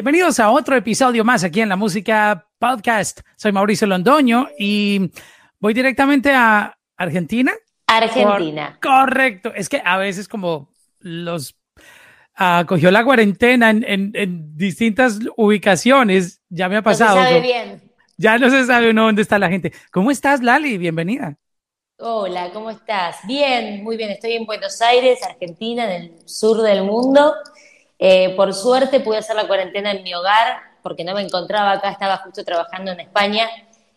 Bienvenidos a otro episodio más aquí en la Música Podcast. Soy Mauricio Londoño y voy directamente a Argentina. Argentina. correcto. Es que a veces como los uh, cogió la cuarentena en, en, en, distintas ubicaciones, ya me ha pasado. No se sabe bien. Ya no se sabe uno dónde está la gente. ¿Cómo estás, Lali? Bienvenida. Hola, ¿cómo estás? Bien, muy bien. Estoy en Buenos Aires, Argentina, en el sur del mundo. Eh, por suerte pude hacer la cuarentena en mi hogar porque no me encontraba acá, estaba justo trabajando en España.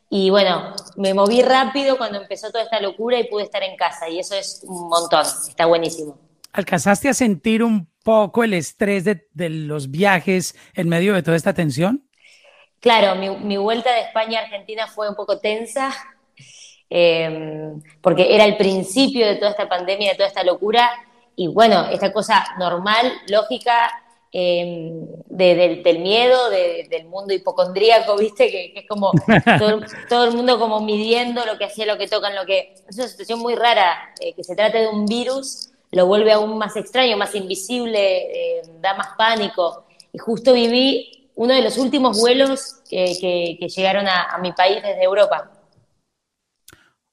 Y bueno, me moví rápido cuando empezó toda esta locura y pude estar en casa. Y eso es un montón, está buenísimo. ¿Alcanzaste a sentir un poco el estrés de, de los viajes en medio de toda esta tensión? Claro, mi, mi vuelta de España a Argentina fue un poco tensa, eh, porque era el principio de toda esta pandemia, de toda esta locura, y bueno, esta cosa normal, lógica, de, del miedo, de, del mundo hipocondríaco, ¿viste? Que, es como todo, el mundo como midiendo lo que hacía, lo que tocan, lo que... Es una situación muy rara, eh, que se trate de un virus, lo vuelve aún más extraño, más invisible, eh, da más pánico. Y justo viví uno de los últimos vuelos que, que, que llegaron a mi país desde Europa.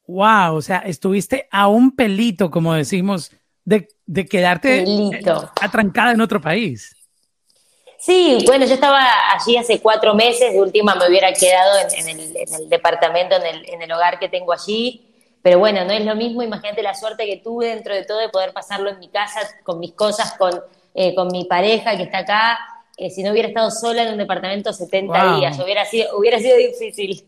Wow, o sea, estuviste a un pelito, como decimos, de, de quedarte atrancada en otro país. Sí, bueno, yo estaba allí hace cuatro meses, de última me hubiera quedado en, en, el, en el, departamento, en el, en el, hogar que tengo allí, pero bueno, no es lo mismo, imagínate la suerte que tuve dentro de todo de poder pasarlo en mi casa, con mis cosas, con, eh, con mi pareja que está acá, eh, si no hubiera estado sola en un departamento 70 wow. días, hubiera sido, hubiera sido difícil.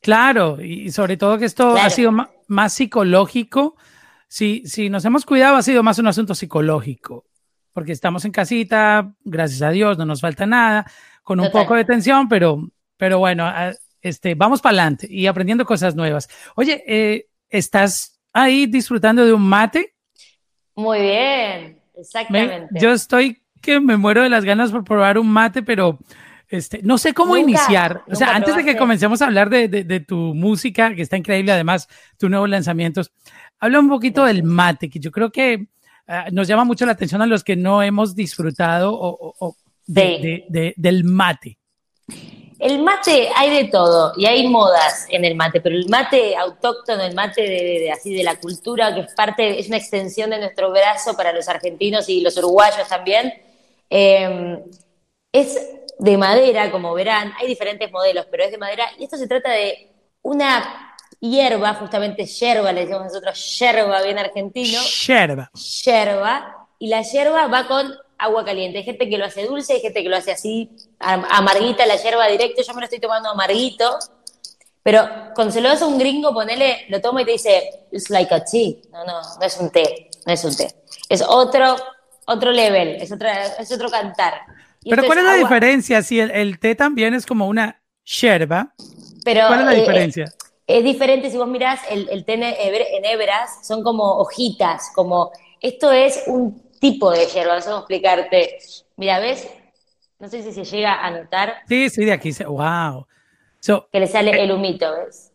Claro, y sobre todo que esto claro. ha sido más psicológico. Si, si nos hemos cuidado, ha sido más un asunto psicológico, porque estamos en casita, gracias a Dios, no nos falta nada, con un Total. poco de tensión, pero, pero bueno, este, vamos para adelante y aprendiendo cosas nuevas. Oye, eh, ¿estás ahí disfrutando de un mate? Muy bien, exactamente. Me, yo estoy que me muero de las ganas por probar un mate, pero este, no sé cómo nunca, iniciar. O sea, antes de que comencemos a hablar de, de, de, tu música, que está increíble, además, tus nuevos lanzamientos, habla un poquito del mate, que yo creo que uh, nos llama mucho la atención a los que no hemos disfrutado o, o de, sí. del mate. El mate hay de todo y hay modas en el mate, pero el mate autóctono, el mate de, así de la cultura, que es parte, es una extensión de nuestro brazo para los argentinos y los uruguayos también, eh, es de madera, como verán, hay diferentes modelos, pero es de madera, y esto se trata de una hierba, justamente yerba, le decimos nosotros yerba bien argentino. Yerba. Yerba, y la yerba va con agua caliente. Hay gente que lo hace dulce, hay gente que lo hace así, amarguita la yerba directo, yo me lo estoy tomando amarguito, pero cuando se lo das a un gringo, ponele, lo toma y te dice, it's like a tea. No, no, no es un té, no es un té. Es otro, otro level, es, otra, es otro cantar. Pero ¿cuál es la agua... diferencia? Si el, el, té también es como una yerba, Pero, ¿cuál es la eh, diferencia? Es diferente si vos mirás el, el té en hebras, son como hojitas, como esto es un tipo de yerba, no sé cómo explicarte. Mira, ¿ves? No sé si se llega a notar. Sí, sí, de aquí, wow. So, que le sale eh, el humito, ¿ves?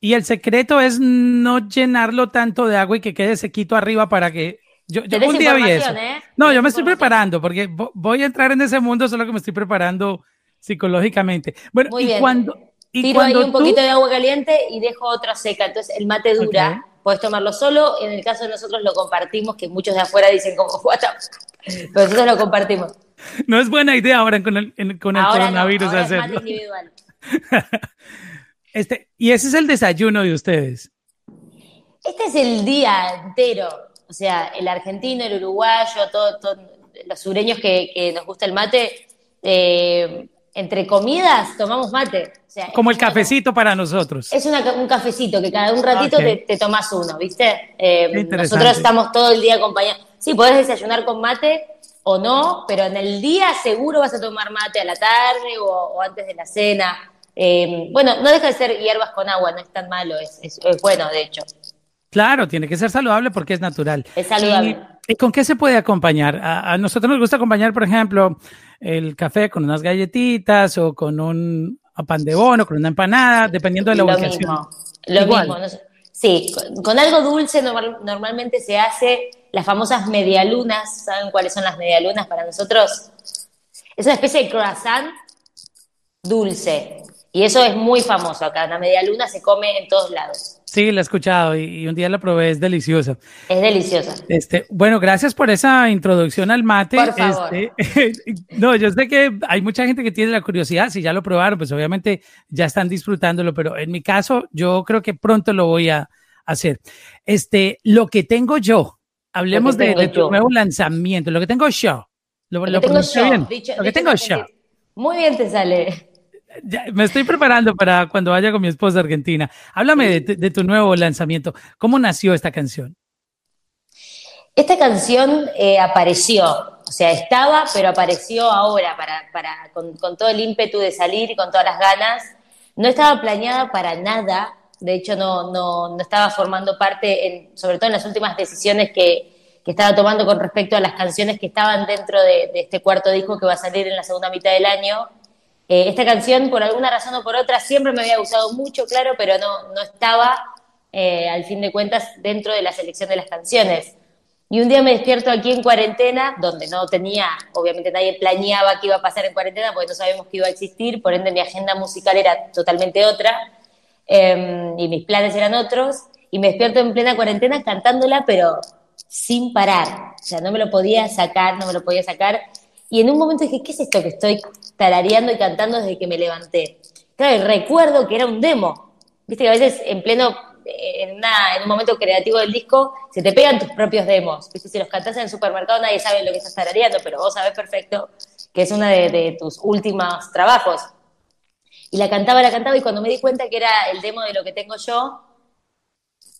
Y el secreto es no llenarlo tanto de agua y que quede sequito arriba para que yo, yo un día vi eso. ¿eh? No, yo me estoy preparando porque voy a entrar en ese mundo, solo que me estoy preparando psicológicamente. Bueno, Muy y bien. cuando. Y Tiro ahí un tú... poquito de agua caliente y dejo otra seca. Entonces el mate dura. Okay. Puedes tomarlo solo. En el caso de nosotros lo compartimos, que muchos de afuera dicen como, what Pero nosotros lo compartimos. No es buena idea ahora con el, en, con el ahora coronavirus no, ahora hacerlo. Es mate individual. este, y ese es el desayuno de ustedes. Este es el día entero. O sea, el argentino, el uruguayo, todos todo, los sureños que, que, nos gusta el mate, eh, entre comidas tomamos mate. O sea, Como el cafecito para nosotros. Es una, un cafecito que cada un ratito Okay. te, te tomas uno, ¿viste? Eh, nosotros estamos todo el día acompañados. Sí, podés desayunar con mate o no, pero en el día seguro vas a tomar mate a la tarde o, o antes de la cena. Eh, bueno, no deja de ser hierbas con agua, no es tan malo, es, es, es bueno, de hecho. Claro, tiene que ser saludable porque es natural. Es saludable. ¿Y, y con qué se puede acompañar? A, a, nosotros nos gusta acompañar, por ejemplo, el café con unas galletitas o con un pan de bono, con una empanada, dependiendo de la lo ubicación. Mismo, lo Igual. mismo. Sí, con, con, algo dulce normal, normalmente se hace las famosas medialunas. ¿Saben cuáles son las medialunas para nosotros? Es una especie de croissant dulce. Y eso es muy famoso acá. La media luna se come en todos lados. Sí, la he escuchado y, un día la probé, es deliciosa. Es deliciosa. Este, bueno, gracias por esa introducción al mate. Por favor. Este, no, yo sé que hay mucha gente que tiene la curiosidad, si ya lo probaron, pues obviamente ya están disfrutándolo, pero en mi caso yo creo que pronto lo voy a hacer. Este, lo que tengo yo, hablemos de, tu nuevo lanzamiento, lo que tengo yo. Lo, que tengo yo, lo que tengo yo. Muy bien te sale me estoy preparando para cuando vaya con mi esposa argentina. Háblame de, tu nuevo lanzamiento. ¿Cómo nació esta canción? Esta canción eh, apareció, o sea, estaba, pero apareció ahora para, con, todo el ímpetu de salir y con todas las ganas. No estaba planeada para nada, de hecho no, no, estaba formando parte, sobre todo en las últimas decisiones que, estaba tomando con respecto a las canciones que estaban dentro de este cuarto disco que va a salir en la segunda mitad del año eh, esta canción, por alguna razón o por otra, siempre me había gustado mucho, claro, pero no, no estaba, eh, al fin de cuentas, dentro de la selección de las canciones. Y un día me despierto aquí en cuarentena, donde no tenía, obviamente nadie planeaba qué iba a pasar en cuarentena, porque no sabíamos que iba a existir, por ende mi agenda musical era totalmente otra, em, y mis planes eran otros, y me despierto en plena cuarentena cantándola, pero sin parar. O sea, no me lo podía sacar, no me lo podía sacar. Y en un momento dije, ¿qué es esto que estoy tarareando y cantando desde que me levanté? Claro, y recuerdo que era un demo. Viste que a veces en pleno, en, en un momento creativo del disco, se te pegan tus propios demos. Viste, si los cantas en el supermercado nadie sabe lo que estás tarareando, pero vos sabés perfecto que es uno de, tus últimos trabajos. Y la cantaba, la cantaba, y cuando me di cuenta que era el demo de lo que tengo yo,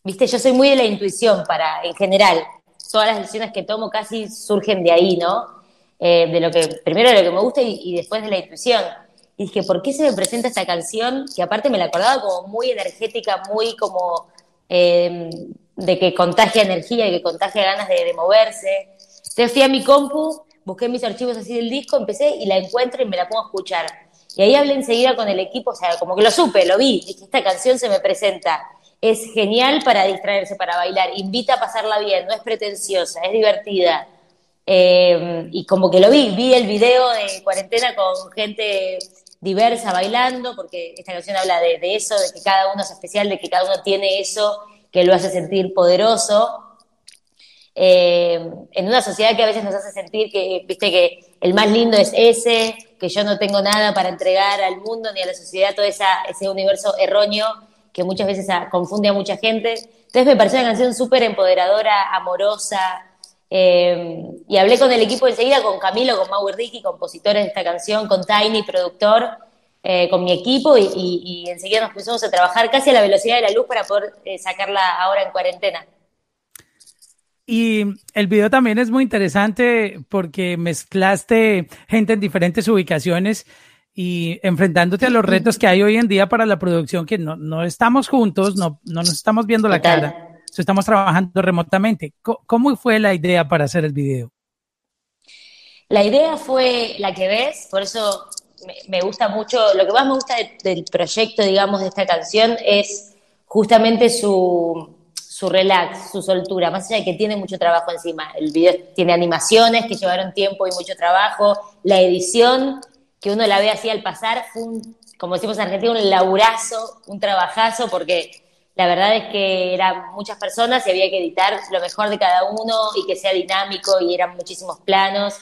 viste, yo soy muy de la intuición para, en general, todas las decisiones que tomo casi surgen de ahí, ¿no? Eh, de lo que, primero de lo que me gusta y, después de la intuición. Y dije, ¿por qué se me presenta esta canción? Que aparte me la acordaba como muy energética, muy como em, de que contagia energía y que contagia ganas de, moverse. Entonces fui a mi compu, busqué mis archivos así del disco, empecé y la encuentro y me la pongo a escuchar. Y ahí hablé enseguida con el equipo, o sea, como que lo supe, lo vi, dije, esta canción se me presenta. Es genial para distraerse, para bailar, invita a pasarla bien, no es pretenciosa, es divertida eh, y como que lo vi, vi el video de cuarentena con gente diversa bailando, porque esta canción habla de, eso, de que cada uno es especial, de que cada uno tiene eso que lo hace sentir poderoso. Eh, en una sociedad que a veces nos hace sentir que, viste, que el más lindo es ese, que yo no tengo nada para entregar al mundo ni a la sociedad, todo esa, ese universo erróneo que muchas veces confunde a mucha gente. Entonces me pareció una canción súper empoderadora, amorosa, eh, y hablé con el equipo enseguida, con Camilo, con Mau Ricky, compositores de esta canción, con Tiny, productor, eh, con mi equipo, y, enseguida nos pusimos a trabajar casi a la velocidad de la luz para poder eh, sacarla ahora en cuarentena. Y el video también es muy interesante porque mezclaste gente en diferentes ubicaciones y enfrentándote a los retos que hay hoy en día para la producción, que no, no estamos juntos, no, no nos estamos viendo la cara estamos trabajando remotamente. ¿Cómo fue la idea para hacer el video? La idea fue la que ves, por eso me, gusta mucho, lo que más me gusta del proyecto, digamos, de esta canción es justamente su, su relax, su soltura, más allá de que tiene mucho trabajo encima. El video tiene animaciones que llevaron tiempo y mucho trabajo, la edición, que uno la ve así al pasar, fue como decimos en Argentina, un laburazo, un trabajazo, porque la verdad es que eran muchas personas y había que editar lo mejor de cada uno y que sea dinámico y eran muchísimos planos.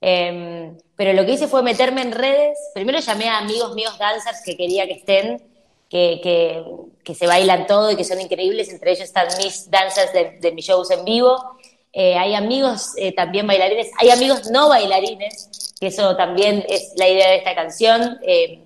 Em, pero lo que hice fue meterme en redes. Primero llamé a amigos míos dancers que quería que estén, que, que, se bailan todo y que son increíbles. Entre ellos están mis dancers de, mis shows en vivo. Eh, hay amigos eh, también bailarines, hay amigos no bailarines, que eso también es la idea de esta canción, eh,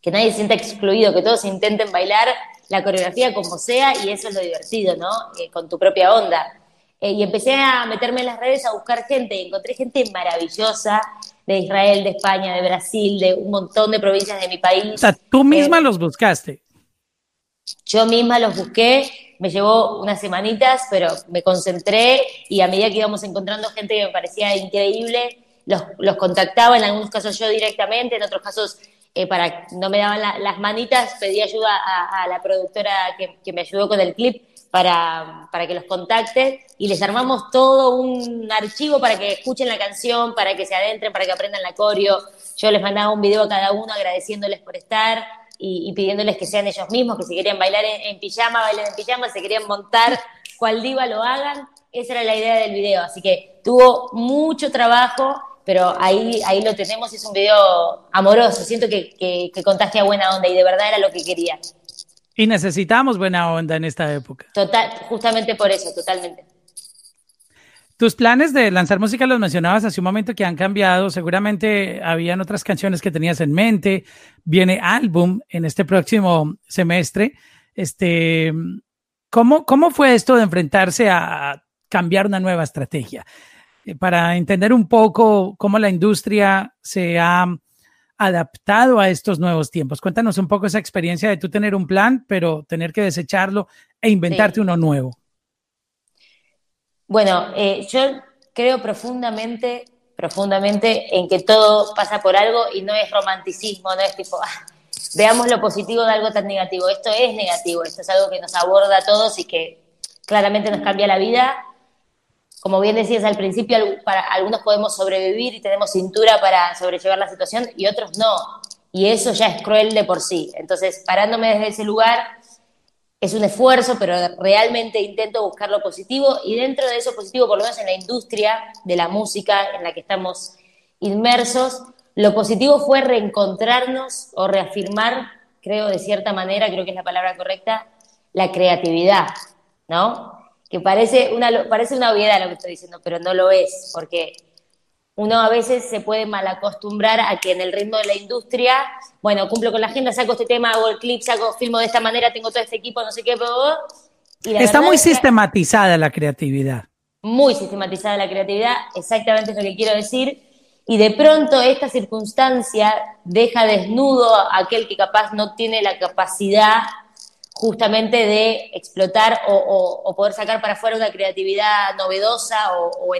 que nadie se sienta excluido, que todos intenten bailar la coreografía como sea y eso es lo divertido, ¿no? Eh, con tu propia onda. Eh, y empecé a meterme en las redes a buscar gente y encontré gente maravillosa de Israel, de España, de Brasil, de un montón de provincias de mi país. O sea, tú misma eh, los buscaste. Yo misma los busqué, me llevó unas semanitas, pero me concentré y a medida que íbamos encontrando gente que me parecía increíble, los, los contactaba, en algunos casos yo directamente, en otros casos eh, para no me daban las manitas, pedí ayuda a, la productora que, me ayudó con el clip para, para que los contacte y les armamos todo un archivo para que escuchen la canción, para que se adentren, para que aprendan la coreo. Yo les mandaba un video a cada uno agradeciéndoles por estar y, pidiéndoles que sean ellos mismos, que si querían bailar en, pijama, bailen en pijama, si querían montar cual diva lo hagan. Esa era la idea del video. Así que tuvo mucho trabajo, pero ahí, ahí lo tenemos. Es un video amoroso. Siento que, que, que contaste a buena onda y de verdad era lo que quería. Y necesitamos buena onda en esta época. Total, justamente por eso, totalmente. Tus planes de lanzar música los mencionabas hace un momento que han cambiado. Seguramente habían otras canciones que tenías en mente. Viene álbum en este próximo semestre. Este, ¿cómo, ¿Cómo fue esto de enfrentarse a cambiar una nueva estrategia? Eh, para entender un poco cómo la industria se ha adaptado a estos nuevos tiempos. Cuéntanos un poco esa experiencia de tú tener un plan, pero tener que desecharlo e inventarte uno nuevo. Bueno, eh, yo creo profundamente, profundamente en que todo pasa por algo y no es romanticismo, no es tipo, ah, veamos lo positivo de algo tan negativo. Esto es negativo, esto es algo que nos aborda a todos y que claramente nos cambia la vida. Como bien decías al principio, para algunos podemos sobrevivir y tenemos cintura para sobrellevar la situación y otros no. Y eso ya es cruel de por sí. Entonces, parándome desde ese lugar, es un esfuerzo, pero realmente intento buscar lo positivo y dentro de eso positivo, por lo menos en la industria de la música en la que estamos inmersos, lo positivo fue reencontrarnos o reafirmar, creo de cierta manera, creo que es la palabra correcta, la creatividad, ¿no? Que parece una, parece una obviedad lo que estoy diciendo, pero no lo es, porque uno a veces se puede mal acostumbrar a que en el ritmo de la industria, bueno, cumplo con la agenda, saco este tema, hago el clip, saco, filmo de esta manera, tengo todo este equipo, no sé qué, y Está muy sistematizada la creatividad. Muy sistematizada la creatividad, exactamente es lo que quiero decir. Y de pronto esta circunstancia deja desnudo a aquel que capaz no tiene la capacidad justamente de explotar o, poder sacar para afuera una creatividad novedosa o,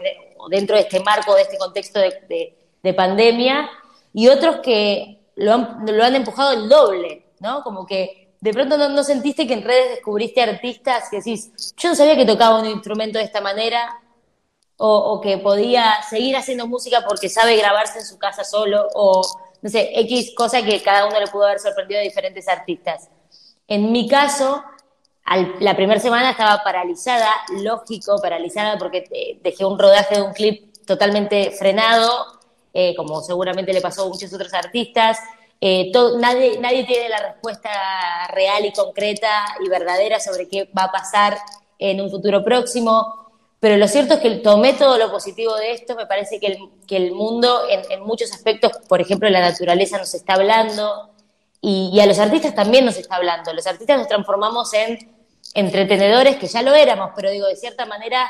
dentro de este marco, de este contexto de, pandemia, y otros que lo han, lo han, empujado el doble, ¿no? Como que de pronto no, sentiste que en redes descubriste artistas que decís, yo no sabía que tocaba un instrumento de esta manera, o, que podía seguir haciendo música porque sabe grabarse en su casa solo, o no sé, X cosa que cada uno le pudo haber sorprendido a diferentes artistas. En mi caso, la primera semana estaba paralizada, lógico, paralizada porque eh, dejé un rodaje de un clip totalmente frenado, eh, como seguramente le pasó a muchos otros artistas. Eh, nadie, nadie tiene la respuesta real y concreta y verdadera sobre qué va a pasar en un futuro próximo, pero lo cierto es que tomé todo lo positivo de esto, me parece que el, mundo en muchos aspectos, por ejemplo, la naturaleza nos está hablando, y, a los artistas también nos está hablando. Los artistas nos transformamos en entretenedores, que ya lo éramos, pero digo, de cierta manera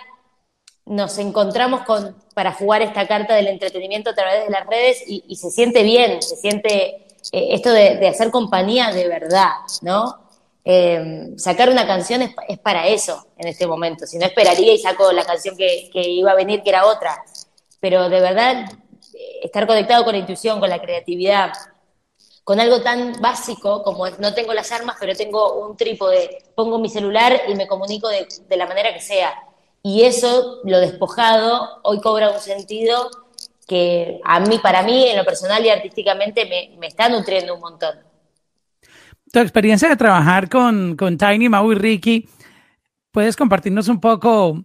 nos encontramos con, para jugar esta carta del entretenimiento a través de las redes y, se siente bien, se siente eh, esto de, hacer compañía de verdad, ¿no? Eh, sacar una canción es, para eso en este momento, si no esperaría y saco la canción que, que iba a venir, que era otra, pero de verdad eh, estar conectado con la intuición, con la creatividad, con algo tan básico como es, no tengo las armas, pero tengo un trípode, pongo mi celular y me comunico de, la manera que sea. Y eso, lo despojado, hoy cobra un sentido que a mí, para mí, en lo personal y artísticamente, me, está nutriendo un montón. Tu experiencia de trabajar con, con Tiny, Mau y Ricky, ¿puedes compartirnos un poco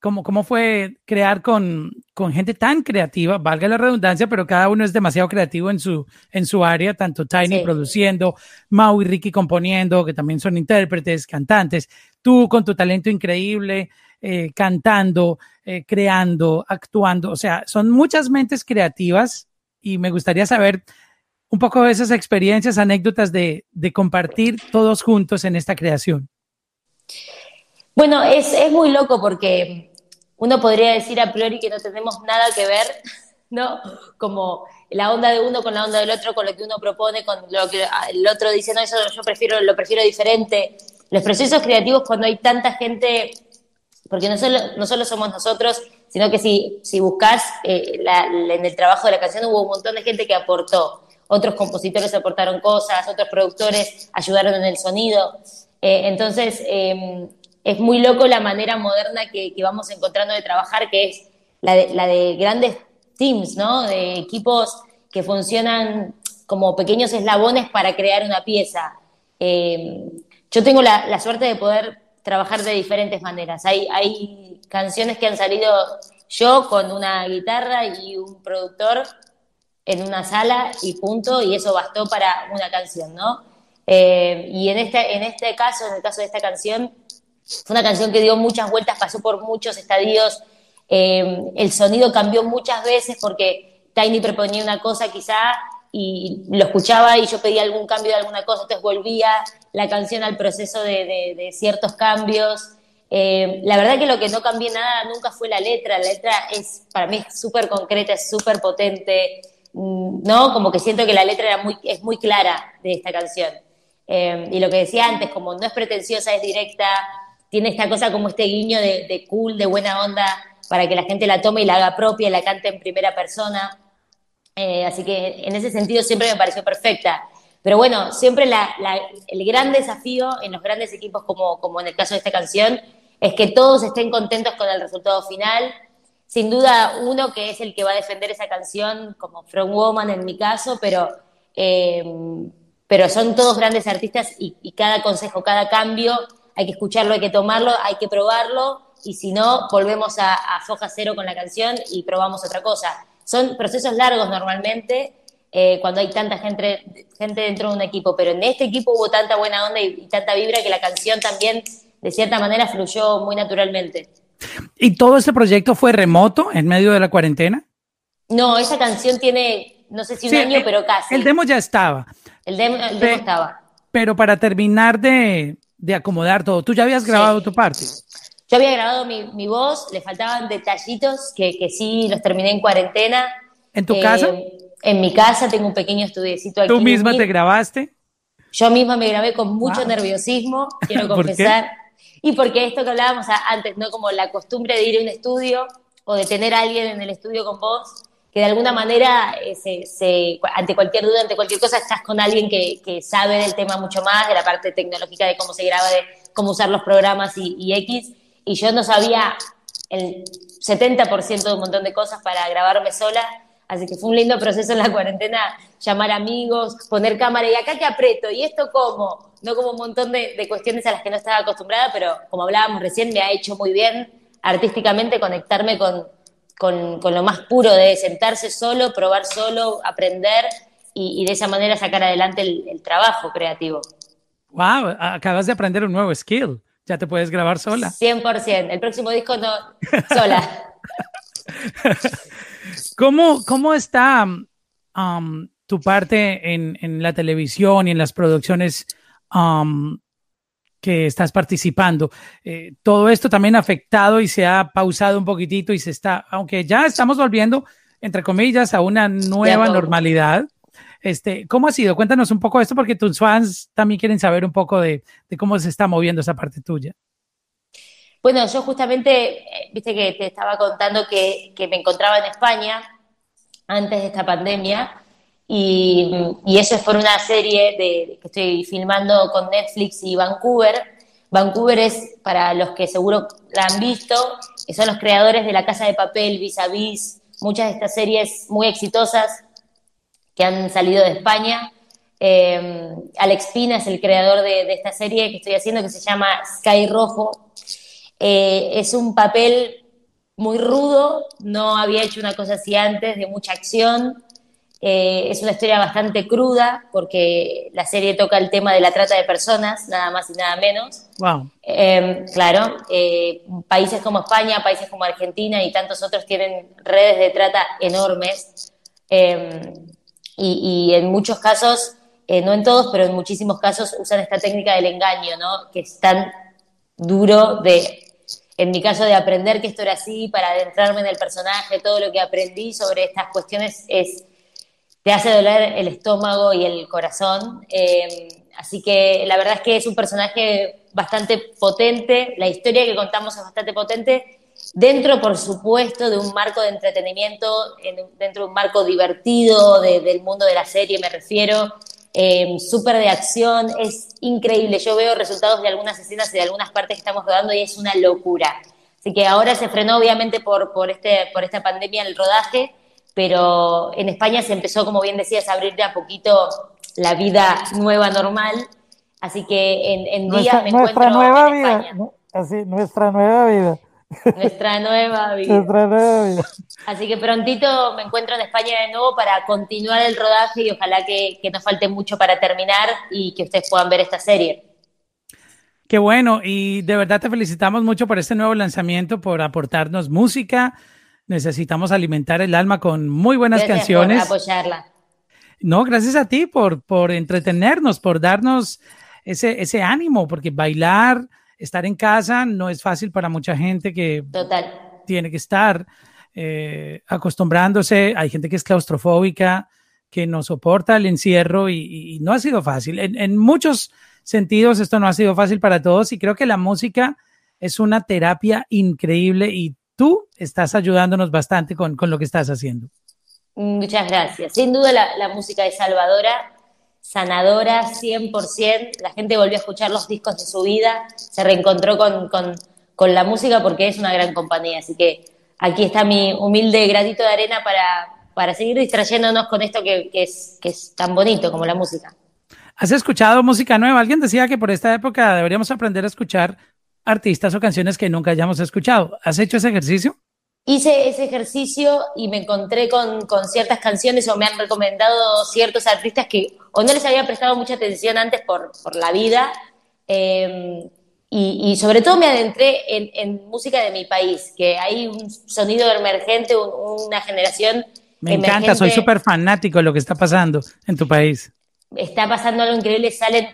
cómo, cómo fue crear con, con, gente tan creativa, valga la redundancia, pero cada uno es demasiado creativo en su, en su área, tanto Tiny produciendo, Mau y Ricky componiendo, que también son intérpretes, cantantes, tú con tu talento increíble, eh, cantando, eh, creando, actuando, o sea, son muchas mentes creativas y me gustaría saber un poco de esas experiencias, anécdotas de, de compartir todos juntos en esta creación. Bueno, es, es muy loco porque uno podría decir a priori que no tenemos nada que ver, ¿no? Como la onda de uno con la onda del otro, con lo que uno propone, con lo que el otro dice, no, eso yo prefiero, lo prefiero diferente. Los procesos creativos cuando hay tanta gente, porque no solo, no solo somos nosotros, sino que si, si buscas eh, en el trabajo de la canción hubo un montón de gente que aportó. Otros compositores aportaron cosas, otros productores ayudaron en el sonido. Eh, entonces, em, es muy loco la manera moderna que, vamos encontrando de trabajar, que es la de, la de grandes teams, ¿no? De equipos que funcionan como pequeños eslabones para crear una pieza. Eh, yo tengo la, suerte de poder trabajar de diferentes maneras. Hay, hay canciones que han salido yo con una guitarra y un productor en una sala y punto, y eso bastó para una canción, ¿no? Eh, y en este, en este caso, en el caso de esta canción, fue una canción que dio muchas vueltas, pasó por muchos estadios, eh, el sonido cambió muchas veces porque Tiny proponía una cosa quizá y lo escuchaba y yo pedía algún cambio de alguna cosa, entonces volvía la canción al proceso de, ciertos cambios. Eh, la verdad que lo que no cambié nada nunca fue la letra, la letra es para mí súper concreta, es súper potente, mm, ¿no? Como que siento que la letra era muy, es muy clara de esta canción. Eh, y lo que decía antes, como no es pretenciosa, es directa, tiene esta cosa como este guiño de, cool, de buena onda, para que la gente la tome y la haga propia y la cante en primera persona. Eh, así que en ese sentido siempre me pareció perfecta. Pero bueno, siempre el gran desafío en los grandes equipos, como, como en el caso de esta canción, es que todos estén contentos con el resultado final. Sin duda, uno que es el que va a defender esa canción, como From Woman en mi caso, pero, eh, pero son todos grandes artistas y, cada consejo, cada cambio, hay que escucharlo, hay que tomarlo, hay que probarlo, y si no, volvemos a, a foja cero con la canción y probamos otra cosa. Son procesos largos normalmente eh, cuando hay tanta gente, gente dentro de un equipo, pero en este equipo hubo tanta buena onda y, tanta vibra que la canción también, de cierta manera, fluyó muy naturalmente. ¿Y todo este proyecto fue remoto en medio de la cuarentena? No, esa canción tiene, no sé si un año, pero casi. El demo ya estaba. El demo, estaba. Pero para terminar de, acomodar todo, ¿tú ya habías grabado tu parte? Yo había grabado mi, voz, le faltaban detallitos que, que, sí los terminé en cuarentena. ¿En tu casa? Eh, en mi casa tengo un pequeño estudiecito aquí. ¿Tú misma te grabaste? Yo misma me grabé con mucho nerviosismo, quiero confesar. Y porque esto que hablábamos antes, ¿no? Como la costumbre de ir a un estudio o de tener a alguien en el estudio con vos, que de alguna manera eh, se, ante cualquier duda, ante cualquier cosa, estás con alguien que, que, sabe del tema mucho más, de la parte tecnológica, de cómo se graba, de cómo usar los programas y, y X. Y yo no sabía el 70% de un montón de cosas para grabarme sola, así que fue un lindo proceso en la cuarentena, llamar amigos, poner cámara y acá que aprieto, y esto cómo, no como un montón de, cuestiones a las que no estaba acostumbrada, pero como hablábamos recién, me ha hecho muy bien artísticamente conectarme con, con, lo más puro de sentarse solo, probar solo, aprender y, de esa manera sacar adelante el, el trabajo creativo. Wow, acabas de aprender un nuevo skill. Ya te puedes grabar sola. 100%. El próximo disco no, sola. ¿Cómo, cómo está um, tu parte en, en, la televisión y en las producciones um, que estás participando? Eh, todo esto también ha afectado y se ha pausado un poquitito y se está, aunque ya estamos volviendo, entre comillas, a una nueva normalidad. Este, ¿Cómo ha sido? Cuéntanos un poco de esto porque tus fans también quieren saber un poco de, cómo se está moviendo esa parte tuya. Bueno, yo justamente, eh, viste que te estaba contando que, me encontraba en España antes de esta pandemia y, eso es por una serie de, que estoy filmando con Netflix y Vancouver. Vancouver es, para los que seguro la han visto, son los creadores de La Casa de Papel, Vis a Vis, muchas de estas series muy exitosas que han salido de España. Eh, Alex Pina es el creador de, esta serie que estoy haciendo que se llama Sky Rojo. Eh, es un papel muy rudo, no había hecho una cosa así antes, de mucha acción. Eh, es una historia bastante cruda porque la serie toca el tema de la trata de personas, nada más y nada menos. Wow. claro, países como España, países como Argentina y tantos otros tienen redes de trata enormes y, en muchos casos, eh, no en todos, pero en muchísimos casos usan esta técnica del engaño, ¿no? Que es tan duro de, en mi caso, de aprender que esto era así, para adentrarme en el personaje, todo lo que aprendí sobre estas cuestiones es, te hace doler el estómago y el corazón. Eh, así que la verdad es que es un personaje bastante potente, la historia que contamos es bastante potente dentro, por supuesto, de un marco de entretenimiento, dentro de un marco divertido del mundo de la serie, me refiero. eh, súper de acción, es increíble. Yo veo resultados de algunas escenas y de algunas partes que estamos rodando y es una locura. Así que ahora se frenó obviamente por, por, este, por esta pandemia el rodaje, pero en España se empezó, como bien decías, a abrir de a poquito la vida nueva, normal. Así que en, en días me nuestra encuentro nueva en vida, España. así, nuestra nueva vida. Nuestra nueva vida. Nuestra nueva vida. Así que prontito me encuentro en España de nuevo para continuar el rodaje y ojalá que, que no falte mucho para terminar y que ustedes puedan ver esta serie. Qué bueno, y de verdad te felicitamos mucho por este nuevo lanzamiento, por aportarnos música. Necesitamos alimentar el alma con muy buenas Gracias canciones. por apoyarla. No, gracias a ti por, por entretenernos, por darnos ese, ese ánimo, porque bailar, estar en casa no es fácil para mucha gente que Total. tiene que estar eh, acostumbrándose. Hay gente que es claustrofóbica, que no soporta el encierro y, y no ha sido fácil. En, en, muchos sentidos esto no ha sido fácil para todos y creo que la música es una terapia increíble y tú estás ayudándonos bastante con, con lo que estás haciendo. Muchas gracias. Sin duda la, la música es salvadora, sanadora, 100%. La gente volvió a escuchar los discos de su vida, se reencontró con, con, con la música porque es una gran compañía. Así que aquí está mi humilde gratito de arena para, para seguir distrayéndonos con esto que, que, es, que es tan bonito como la música. ¿Has escuchado música nueva? Alguien decía que por esta época deberíamos aprender a escuchar artistas o canciones que nunca hayamos escuchado. ¿Has hecho ese ejercicio? Hice ese ejercicio y me encontré con, con, ciertas canciones o me han recomendado ciertos artistas que o no les había prestado mucha atención antes por, por la vida eh, y, y, sobre todo me adentré en, en, música de mi país, que hay un sonido emergente, un, una generación Me encanta, soy súper fanático de lo que está pasando en tu país. Está pasando algo increíble, salen,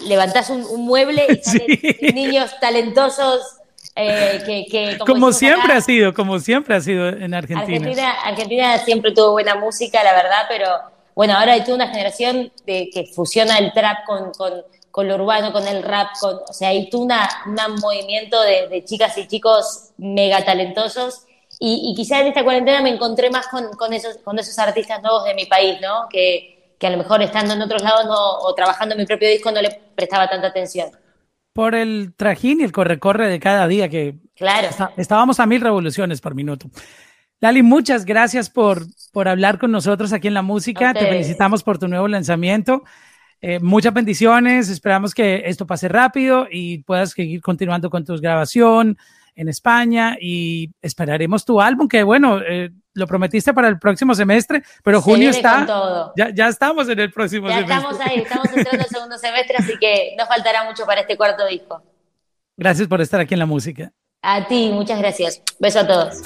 levantás un, un mueble y salen sí. niños talentosos eh, que, que, como, como siempre acá, ha sido, como siempre ha sido en Argentina. Argentina. Argentina siempre tuvo buena música, la verdad, pero bueno, ahora hay toda una generación de, que fusiona el trap con, con, con, lo urbano, con el rap, con, o sea, hay todo un movimiento de, de, chicas y chicos mega talentosos. Y, y quizás en esta cuarentena me encontré más con, con, esos, con esos artistas nuevos de mi país, ¿no? Que, que a lo mejor estando en otros lados no, o trabajando en mi propio disco no le prestaba tanta atención por el trajín y el corre-corre de cada día que claro. Está, estábamos a mil revoluciones por minuto. Lali, muchas gracias por, por hablar con nosotros aquí en la música. Te felicitamos por tu nuevo lanzamiento. Eh, muchas bendiciones. Esperamos que esto pase rápido y puedas seguir continuando con tu grabación en España y esperaremos tu álbum, que bueno, eh, lo prometiste para el próximo semestre, pero Se junio está. Ya, ya, estamos en el próximo ya semestre. estamos ahí, estamos entrando al segundo semestre, así que no faltará mucho para este cuarto disco. Gracias por estar aquí en la música. A ti, muchas gracias. Beso a todos.